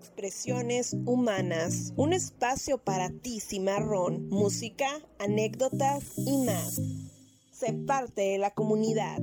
Expresiones Humanas, un espacio para ti, cimarrón, música, anécdotas y más. Sé parte de la comunidad.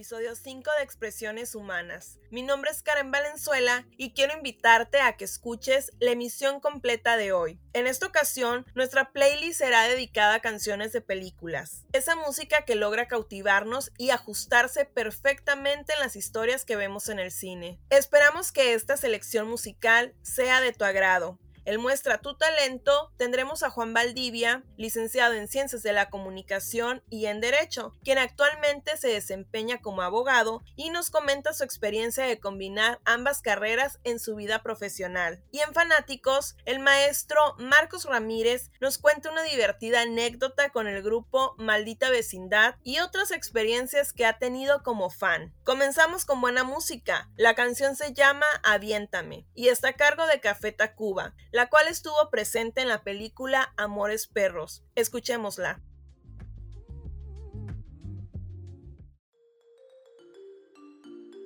Episodio 5 de Expresiones Humanas. Mi nombre es Karen Valenzuela y quiero invitarte a que escuches la emisión completa de hoy. En esta ocasión, nuestra playlist será dedicada a canciones de películas. Esa música que logra cautivarnos y ajustarse perfectamente en las historias que vemos en el cine. Esperamos que esta selección musical sea de tu agrado él muestra tu talento, tendremos a Juan Valdivia, licenciado en Ciencias de la Comunicación y en Derecho, quien actualmente se desempeña como abogado y nos comenta su experiencia de combinar ambas carreras en su vida profesional. Y en Fanáticos, el maestro Marcos Ramírez nos cuenta una divertida anécdota con el grupo Maldita Vecindad y otras experiencias que ha tenido como fan. Comenzamos con buena música. La canción se llama Aviéntame y está a cargo de Café Tacuba la cual estuvo presente en la película Amores Perros. Escuchémosla.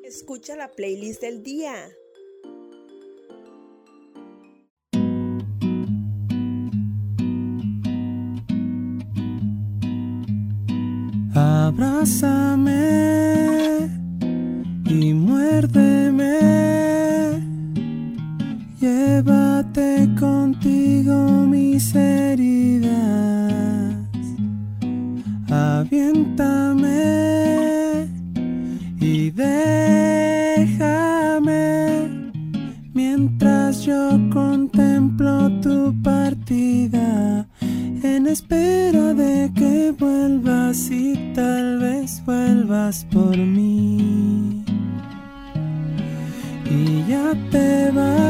Escucha la playlist del día. Abrázame mis heridas, aviéntame y déjame mientras yo contemplo tu partida. En espera de que vuelvas y tal vez vuelvas por mí. Y ya te vas,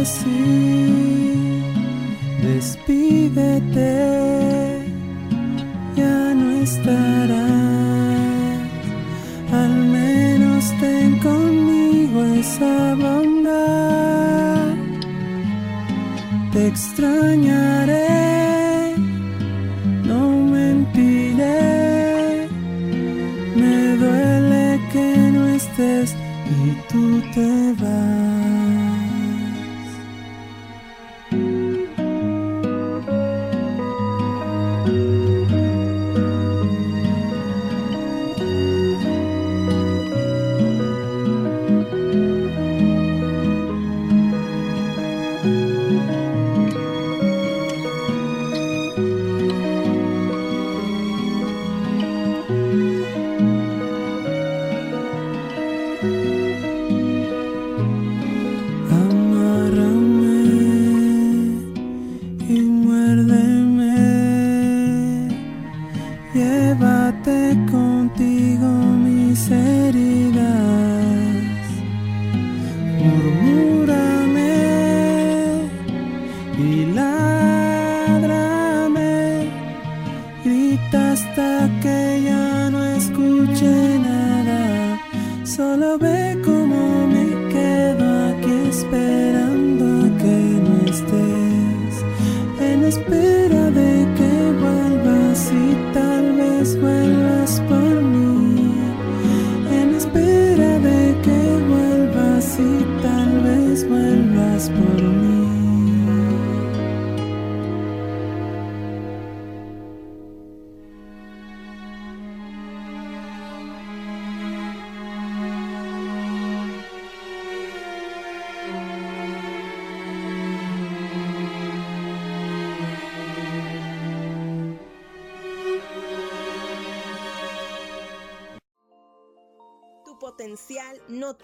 decir, despídete, ya no estarás, al menos ten conmigo esa bondad, te extrañaré. y tú te vas.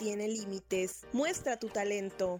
Tiene límites. Muestra tu talento.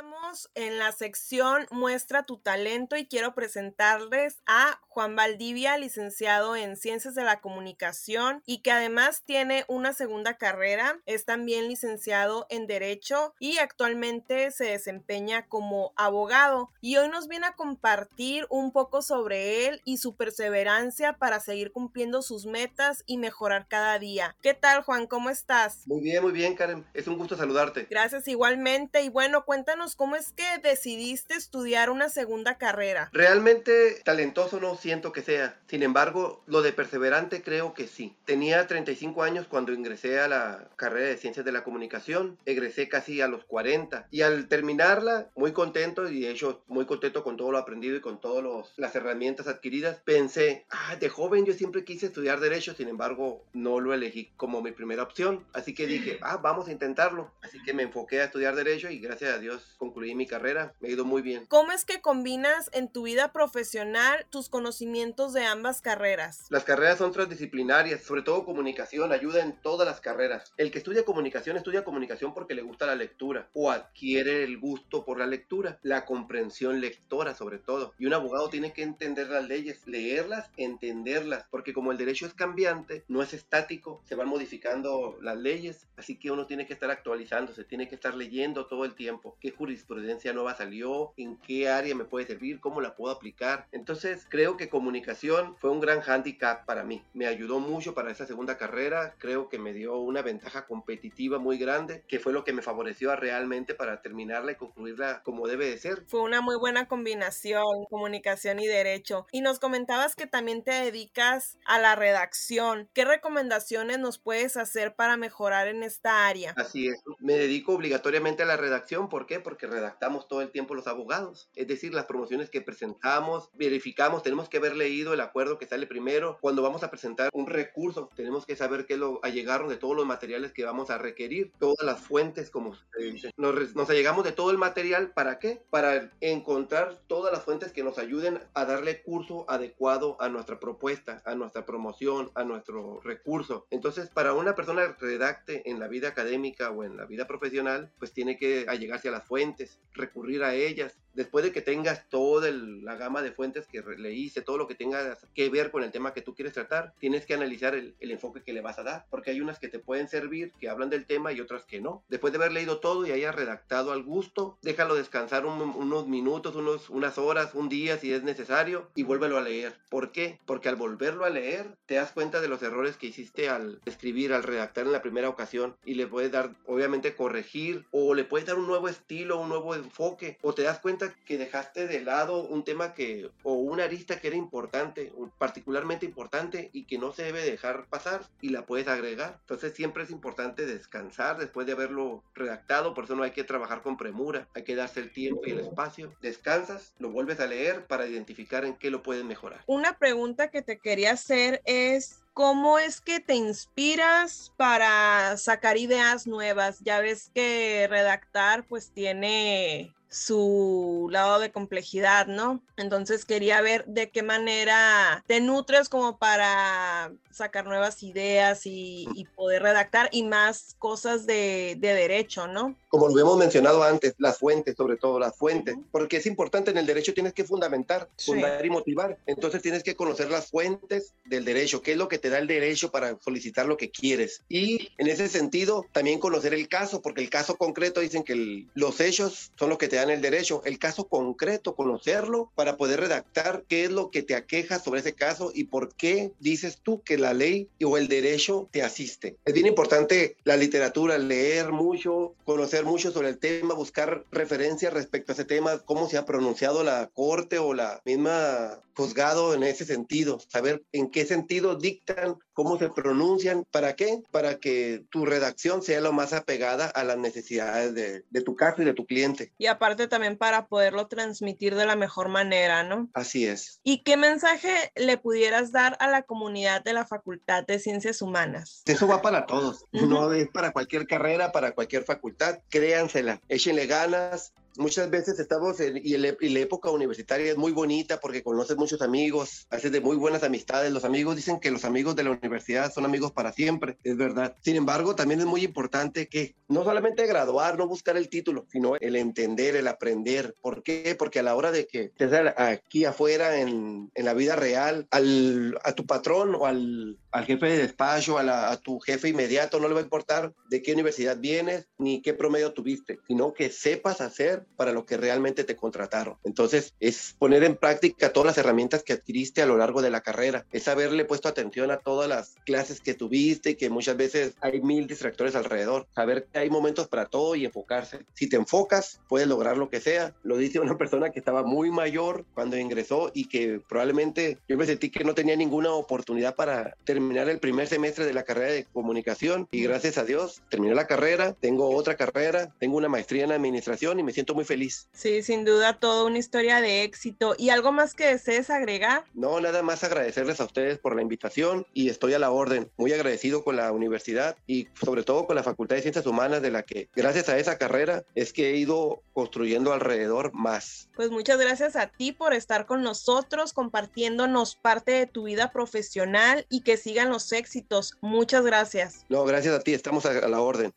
Estamos en la sección Muestra tu talento y quiero presentarles a Juan Valdivia, licenciado en Ciencias de la Comunicación y que además tiene una segunda carrera. Es también licenciado en Derecho y actualmente se desempeña como abogado. Y hoy nos viene a compartir un poco sobre él y su perseverancia para seguir cumpliendo sus metas y mejorar cada día. ¿Qué tal, Juan? ¿Cómo estás? Muy bien, muy bien, Karen. Es un gusto saludarte. Gracias igualmente. Y bueno, cuéntanos cómo es que decidiste estudiar una segunda carrera. Realmente talentoso no siento que sea. Sin embargo, lo de perseverante creo que sí. Tenía 35 años cuando ingresé a la carrera de Ciencias de la Comunicación. Egresé casi a los 40. Y al terminarla, muy contento y de hecho muy contento con todo lo aprendido y con todas las herramientas adquiridas, pensé, ah, de joven yo siempre quise estudiar Derecho, sin embargo, no lo elegí como mi primera opción. Así que dije, ah, vamos a intentarlo. Así que me enfoqué a estudiar Derecho y gracias a Dios concluí mi carrera. Me ha ido muy bien. ¿Cómo es que combinas en tu vida profesional tus conocimientos de ambas carreras? Las carreras son transdisciplinarias, sobre todo comunicación, ayuda en todas las carreras. El que estudia comunicación estudia comunicación porque le gusta la lectura o adquiere el gusto por la lectura, la comprensión lectora sobre todo. Y un abogado tiene que entender las leyes, leerlas, entenderlas, porque como el derecho es cambiante, no es estático, se van modificando las leyes, así que uno tiene que estar actualizándose, tiene que estar leyendo todo el tiempo qué jurisprudencia nueva salió, en qué área me puede servir, cómo la puedo aplicar. Entonces creo que comunicación fue un gran hándicap para mí. Me ayudó mucho para esa segunda carrera, creo que me dio una ventaja competitiva muy grande, que fue lo que me favoreció realmente para terminarla y concluirla como debe de ser. Fue una muy buena combinación, comunicación y derecho. Y nos comentabas que también te dedicas a la redacción. ¿Qué recomendaciones nos puedes hacer para mejorar en esta área? Así es, me dedico obligatoriamente a la redacción. ¿Por qué? Porque redactamos todo el tiempo los abogados. Es decir, las promociones que presentamos, verificamos, tenemos que haber leído el acuerdo que sale primero. Cuando vamos a presentar un recurso, tenemos que saber qué lo allegaron de todos los materiales que vamos a requerir, todas las fuentes, como se dice. Nos, nos allegamos de todo el material, ¿para qué? Para encontrar todas las fuentes que nos ayuden a darle curso adecuado a nuestra propuesta, a nuestra promoción, a nuestro recurso. Entonces, para una persona que redacte en la vida académica o en la vida profesional, pues tiene que allegarse a las fuentes, recurrir a ellas, después de que tengas toda la gama de fuentes que leíste, todo lo que tenga que ver con el tema que tú quieres tratar, tienes que analizar el, enfoque que le vas a dar, porque hay unas que te pueden servir, que hablan del tema y otras que no. Después de haber leído todo y hayas redactado al gusto, déjalo descansar unos minutos, unos, unas horas, un día si es necesario y vuélvelo a leer. ¿Por qué? Porque al volverlo a leer te das cuenta de los errores que hiciste al escribir, al redactar en la primera ocasión y le puedes dar, obviamente, corregir o le puedes dar un nuevo estilo, un nuevo enfoque o te das cuenta que dejaste de lado un tema que, o una arista que era importante, particularmente importante y que no se debe dejar pasar y la puedes agregar. Entonces siempre es importante descansar después de haberlo redactado, por eso no hay que trabajar con premura, hay que darse el tiempo y el espacio. Descansas, lo vuelves a leer para identificar en qué lo puedes mejorar. Una pregunta que te quería hacer es ¿Cómo es que te inspiras para sacar ideas nuevas? Ya ves que redactar pues tiene su lado de complejidad, ¿no? Entonces quería ver de qué manera te nutres como para sacar nuevas ideas y, poder redactar y más cosas de, derecho, ¿no? Como lo hemos mencionado antes, las fuentes, sobre todo las fuentes, porque es importante en el derecho tienes que fundamentar, fundar y motivar. Entonces tienes que conocer las fuentes del derecho, qué es lo que te da el derecho para solicitar lo que quieres. Y en ese sentido, también conocer el caso, porque el caso concreto dicen que los hechos son los que te dan el derecho. El caso concreto, conocerlo para poder redactar qué es lo que te aqueja sobre ese caso y por qué dices tú que la ley o el derecho te asiste. Es bien importante la literatura, leer mucho, conocer mucho sobre el tema, buscar referencias respecto a ese tema, cómo se ha pronunciado la corte o la misma juzgado en ese sentido, saber en qué sentido dictan, cómo se pronuncian, ¿para qué? Para que tu redacción sea lo más apegada a las necesidades de, de tu caso y de tu cliente. Y aparte también para poderlo transmitir de la mejor manera, ¿no? Así es. ¿Y qué mensaje le pudieras dar a la comunidad de la Facultad de Ciencias Humanas? Eso va para todos, no es para cualquier carrera, para cualquier facultad, créansela, échenle ganas, muchas veces estamos en, y, la época universitaria es muy bonita porque conoces muchos amigos, haces de muy buenas amistades. Los amigos dicen que los amigos de la universidad son amigos para siempre, es verdad. Sin embargo, también es muy importante que no solamente graduar, no buscar el título, sino el entender, el aprender. ¿Por qué? Porque a la hora de que estés aquí afuera en, en la vida real, al, a tu patrón o al, al jefe de despacho, a, a tu jefe inmediato, no le va a importar de qué universidad vienes ni qué promedio tuviste, sino que sepas hacer para lo que realmente te contrataron. Entonces, es poner en práctica todas las herramientas que adquiriste a lo largo de la carrera, es haberle puesto atención a todas las clases que tuviste que muchas veces hay mil distractores alrededor, saber que hay momentos para todo y enfocarse. Si te enfocas, puedes lograr lo que sea. Lo dice una persona que estaba muy mayor cuando ingresó y que probablemente yo me sentí que no tenía ninguna oportunidad para terminar el primer semestre de la carrera de comunicación y gracias a Dios terminé la carrera, tengo otra carrera, tengo una maestría en administración y me siento muy feliz. Sí, sin duda, toda una historia de éxito. ¿Y algo más que desees agregar? No, nada más agradecerles a ustedes por la invitación y estoy a la orden. Muy agradecido con la universidad y sobre todo con la Facultad de Ciencias Humanas de la que gracias a esa carrera es que he ido construyendo alrededor más. Pues muchas gracias a ti por estar con nosotros, compartiéndonos parte de tu vida profesional y que sigan los éxitos. Muchas gracias. No, gracias a ti, estamos a la orden.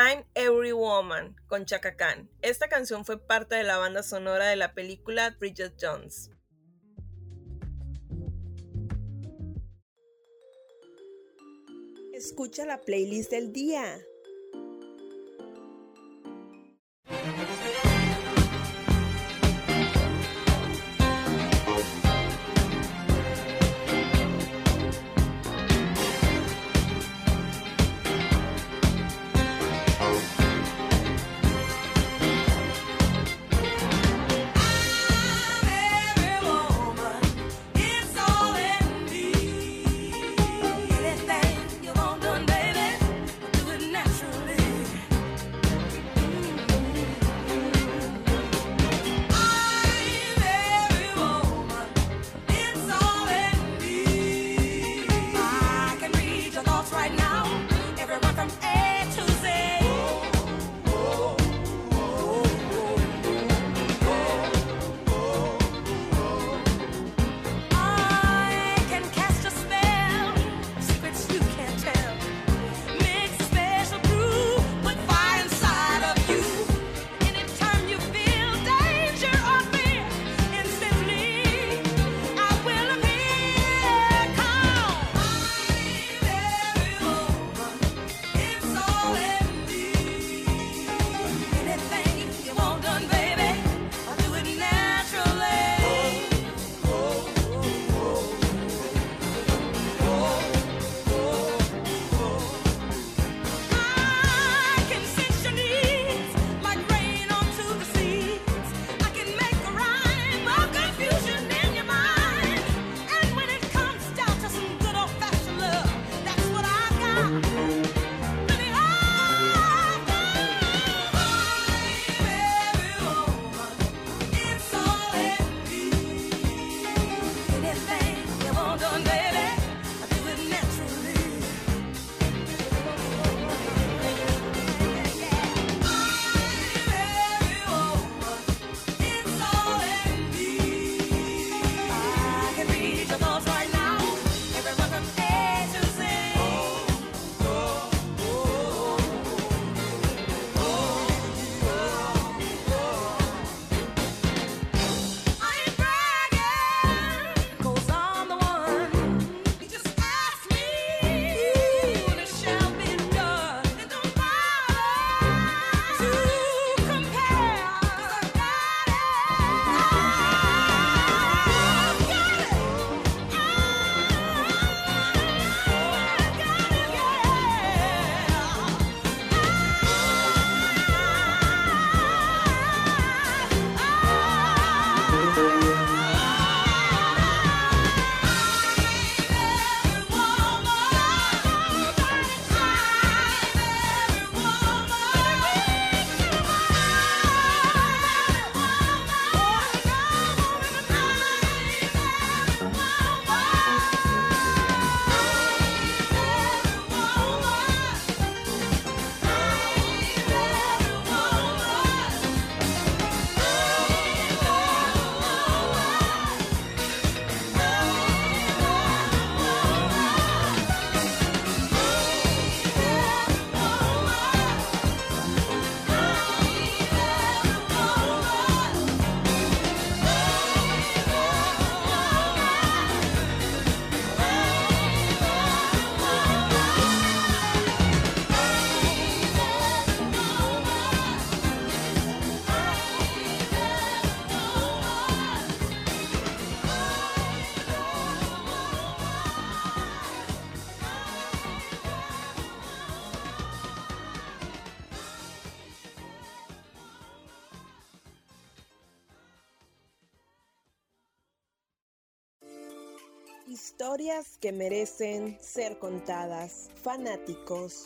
I'm Every Woman con Chaka Khan. Esta canción fue parte de la banda sonora de la película Bridget Jones. Escucha la playlist del día. Historias que merecen ser contadas. Fanáticos.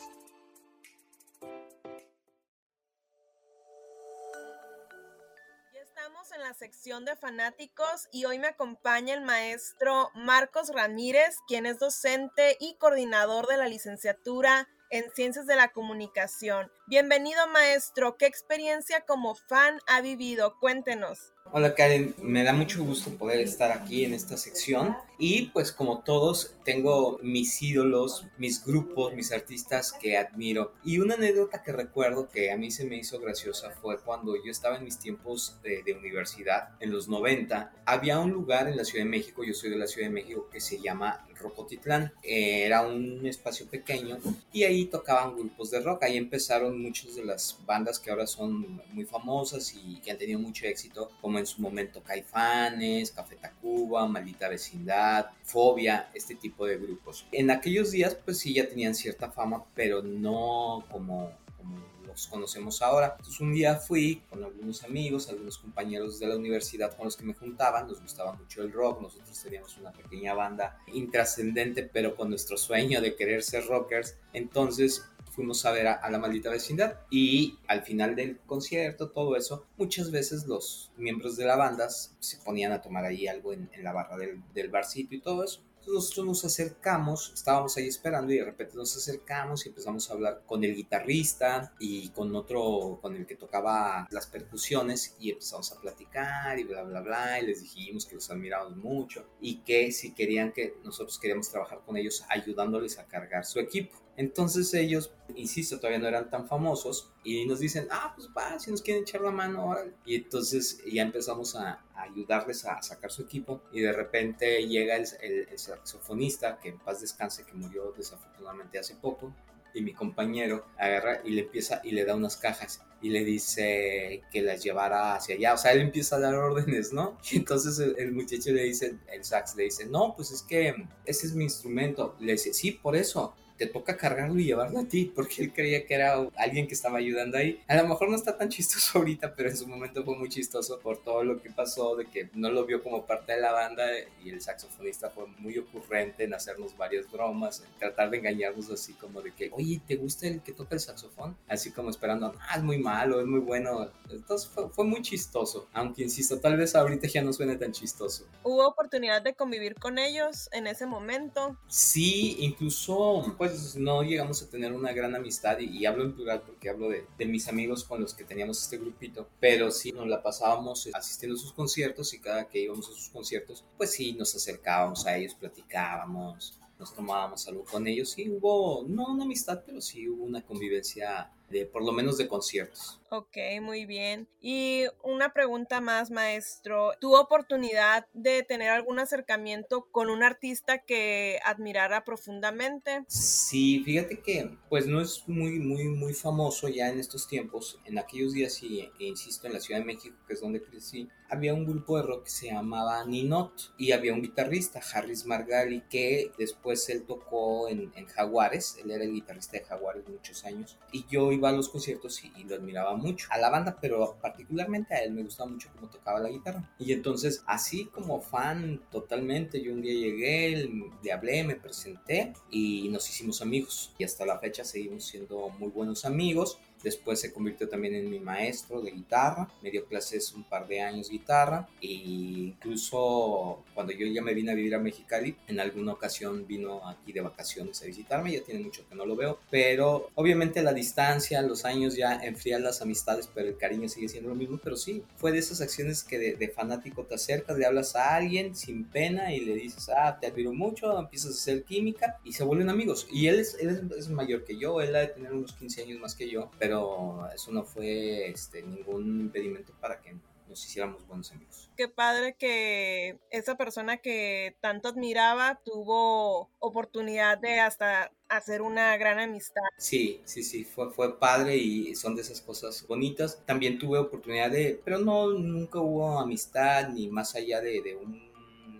Estamos en la sección de fanáticos y hoy me acompaña el maestro Marcos Ramírez, quien es docente y coordinador de la licenciatura en Ciencias de la Comunicación. Bienvenido maestro, ¿qué experiencia como fan ha vivido? Cuéntenos. Hola Karen, me da mucho gusto poder estar aquí en esta sección. Y pues como todos tengo mis ídolos, mis grupos, mis artistas que admiro. Y una anécdota que recuerdo que a mí se me hizo graciosa fue cuando yo estaba en mis tiempos de, de universidad en los 90 había un lugar en la Ciudad de México, yo soy de la Ciudad de México que se llama Rocotitlán, era un espacio pequeño y ahí tocaban grupos de rock, ahí empezaron muchas de las bandas que ahora son muy famosas y que han tenido mucho éxito como en su momento Caifanes, Café Tacuba, Maldita Vecindad, Fobia, este tipo de grupos. En aquellos días pues sí ya tenían cierta fama, pero no como, como los conocemos ahora. Entonces un día fui con algunos amigos, algunos compañeros de la universidad con los que me juntaban, nos gustaba mucho el rock, nosotros teníamos una pequeña banda intrascendente, pero con nuestro sueño de querer ser rockers. Entonces fuimos a ver a, la maldita vecindad y al final del concierto, todo eso, muchas veces los miembros de la banda se ponían a tomar ahí algo en, la barra del, del barcito y todo eso nosotros nos acercamos, estábamos ahí esperando y de repente nos acercamos y empezamos a hablar con el guitarrista y con otro, con el que tocaba las percusiones y empezamos a platicar y bla, bla, bla. Y les dijimos que los admirábamos mucho y que si querían que nosotros queríamos trabajar con ellos ayudándoles a cargar su equipo. Entonces ellos, insisto, todavía no eran tan famosos y nos dicen, ah, pues va, si nos quieren echar la mano, ahora. Y entonces ya empezamos a, ayudarles a sacar su equipo y de repente llega el, saxofonista, que en paz descanse, que murió desafortunadamente hace poco, y mi compañero agarra y le empieza y le da unas cajas y le dice que las llevara hacia allá. O sea, él empieza a dar órdenes, ¿no? Y entonces el, el, muchacho le dice, el sax le dice, no, pues es que ese es mi instrumento. Le dice, sí, por eso te toca cargarlo y llevarlo a ti, porque él creía que era alguien que estaba ayudando ahí. A lo mejor no está tan chistoso ahorita, pero en su momento fue muy chistoso por todo lo que pasó, de que no lo vio como parte de la banda y el saxofonista fue muy ocurrente en hacernos varias bromas, en tratar de engañarnos así como de que, oye, ¿te gusta el que toca el saxofón? Así como esperando, ah, es muy malo, es muy bueno. Entonces fue, fue muy chistoso, aunque insisto, tal vez ahorita ya no suene tan chistoso. ¿Hubo oportunidad de convivir con ellos en ese momento? Sí, incluso pues no llegamos a tener una gran amistad y, hablo en plural porque hablo de, de, mis amigos con los que teníamos este grupito, pero sí nos la pasábamos asistiendo a sus conciertos y cada que íbamos a sus conciertos, pues sí nos acercábamos a ellos, platicábamos, nos tomábamos algo con ellos y hubo, no una amistad, pero sí hubo una convivencia de por lo menos de conciertos. Ok, muy bien. Y una pregunta más, maestro. ¿Tuvo oportunidad de tener algún acercamiento con un artista que admirara profundamente? Sí, fíjate que pues no es muy, muy, muy famoso ya en estos tiempos. En aquellos días, y insisto, en la Ciudad de México, que es donde crecí, había un grupo de rock que se llamaba Ninot y había un guitarrista, Harris Margali, que después él tocó en, en Jaguares. Él era el guitarrista de Jaguares muchos años. Y yo iba a los conciertos y, y, lo admiraba. A la banda, pero particularmente a él me gustaba mucho cómo tocaba la guitarra. Y entonces, así como fan totalmente, yo un día llegué, le hablé, me presenté y nos hicimos amigos. Y hasta la fecha seguimos siendo muy buenos amigos. Después se convirtió también en mi maestro de guitarra, me dio clases un par de años guitarra e incluso cuando yo ya me vine a vivir a Mexicali, en alguna ocasión vino aquí de vacaciones a visitarme, ya tiene mucho que no lo veo, pero obviamente la distancia, los años ya enfrían las amistades, pero el cariño sigue siendo lo mismo, pero sí, fue de esas acciones que de, fanático te acercas, le hablas a alguien sin pena y le dices, ah, te admiro mucho, empiezas a hacer química y se vuelven amigos. Y él es, él es, es mayor que yo, él ha de tener unos 15 años más que yo, pero pero eso no fue este, ningún impedimento para que nos hiciéramos buenos amigos. Qué padre que esa persona que tanto admiraba tuvo oportunidad de hasta hacer una gran amistad. Sí, sí, sí, fue, fue padre y son de esas cosas bonitas. También tuve oportunidad de, pero no, nunca hubo amistad ni más allá de, de un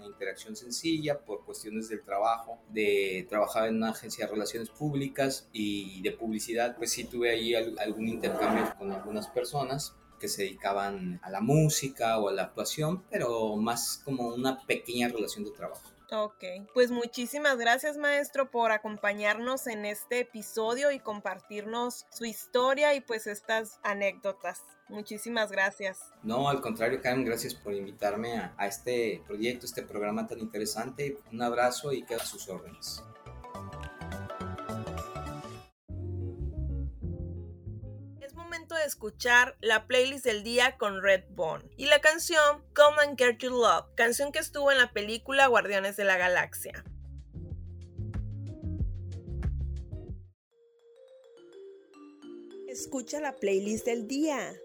interacción sencilla por cuestiones del trabajo, de trabajar en una agencia de relaciones públicas y de publicidad, pues sí tuve ahí algún intercambio con algunas personas que se dedicaban a la música o a la actuación, pero más como una pequeña relación de trabajo. Ok, pues muchísimas gracias maestro por acompañarnos en este episodio y compartirnos su historia y pues estas anécdotas. Muchísimas gracias. No, al contrario, Karen, gracias por invitarme a, a este proyecto, este programa tan interesante. Un abrazo y queda a sus órdenes. de escuchar la playlist del día con Red Bone y la canción Come and Get Your Love, canción que estuvo en la película Guardianes de la Galaxia. Escucha la playlist del día.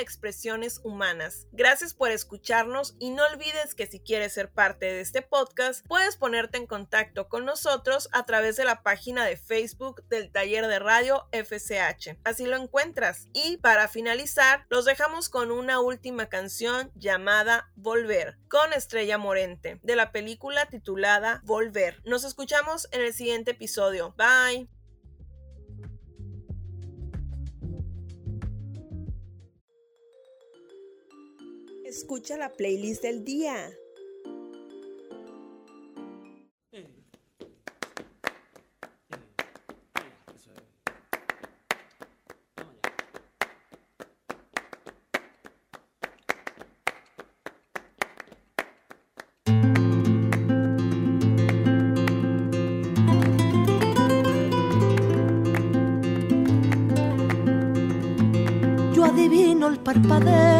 Expresiones humanas. Gracias por escucharnos y no olvides que si quieres ser parte de este podcast, puedes ponerte en contacto con nosotros a través de la página de Facebook del taller de radio FCH. Así lo encuentras. Y para finalizar, los dejamos con una última canción llamada Volver, con Estrella Morente, de la película titulada Volver. Nos escuchamos en el siguiente episodio. Bye. Escucha la playlist del día. Yo adivino el parpadeo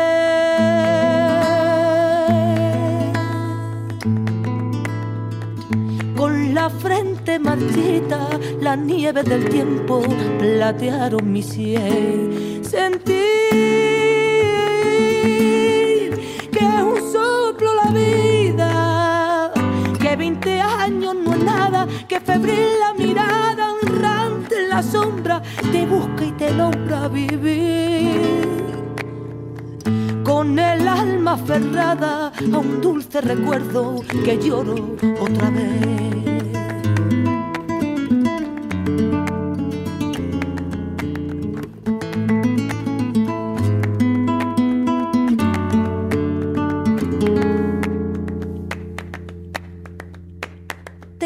La frente marchita, la nieve del tiempo platearon mi cielo. Sentir que es un soplo la vida, que 20 años no es nada, que febril la mirada, honrante en la sombra, te busca y te logra vivir con el alma aferrada a un dulce recuerdo que lloro otra vez.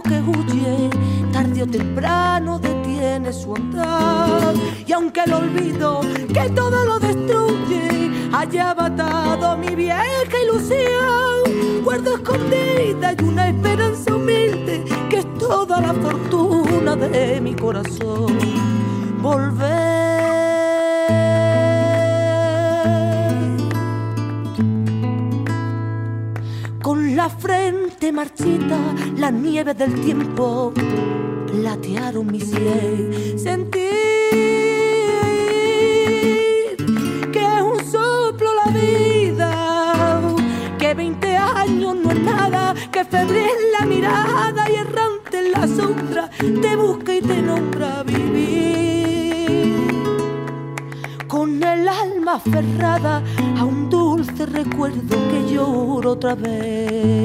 que huye tarde o temprano detiene su andar. Y aunque el olvido que todo lo destruye haya matado mi vieja ilusión, guardo escondida y una esperanza humilde que es toda la fortuna de mi corazón. Volver. Con la frente marchita, la nieve del tiempo platearon mi cielo. Sentir que es un soplo la vida, que 20 años no es nada, que febril la mirada y errante en la sombra te busca y te nombra aferrada a un dulce recuerdo que lloro otra vez.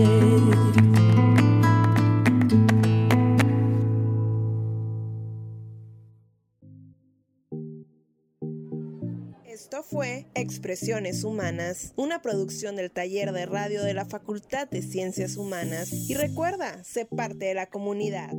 Esto fue Expresiones Humanas, una producción del taller de radio de la Facultad de Ciencias Humanas. Y recuerda, sé parte de la comunidad.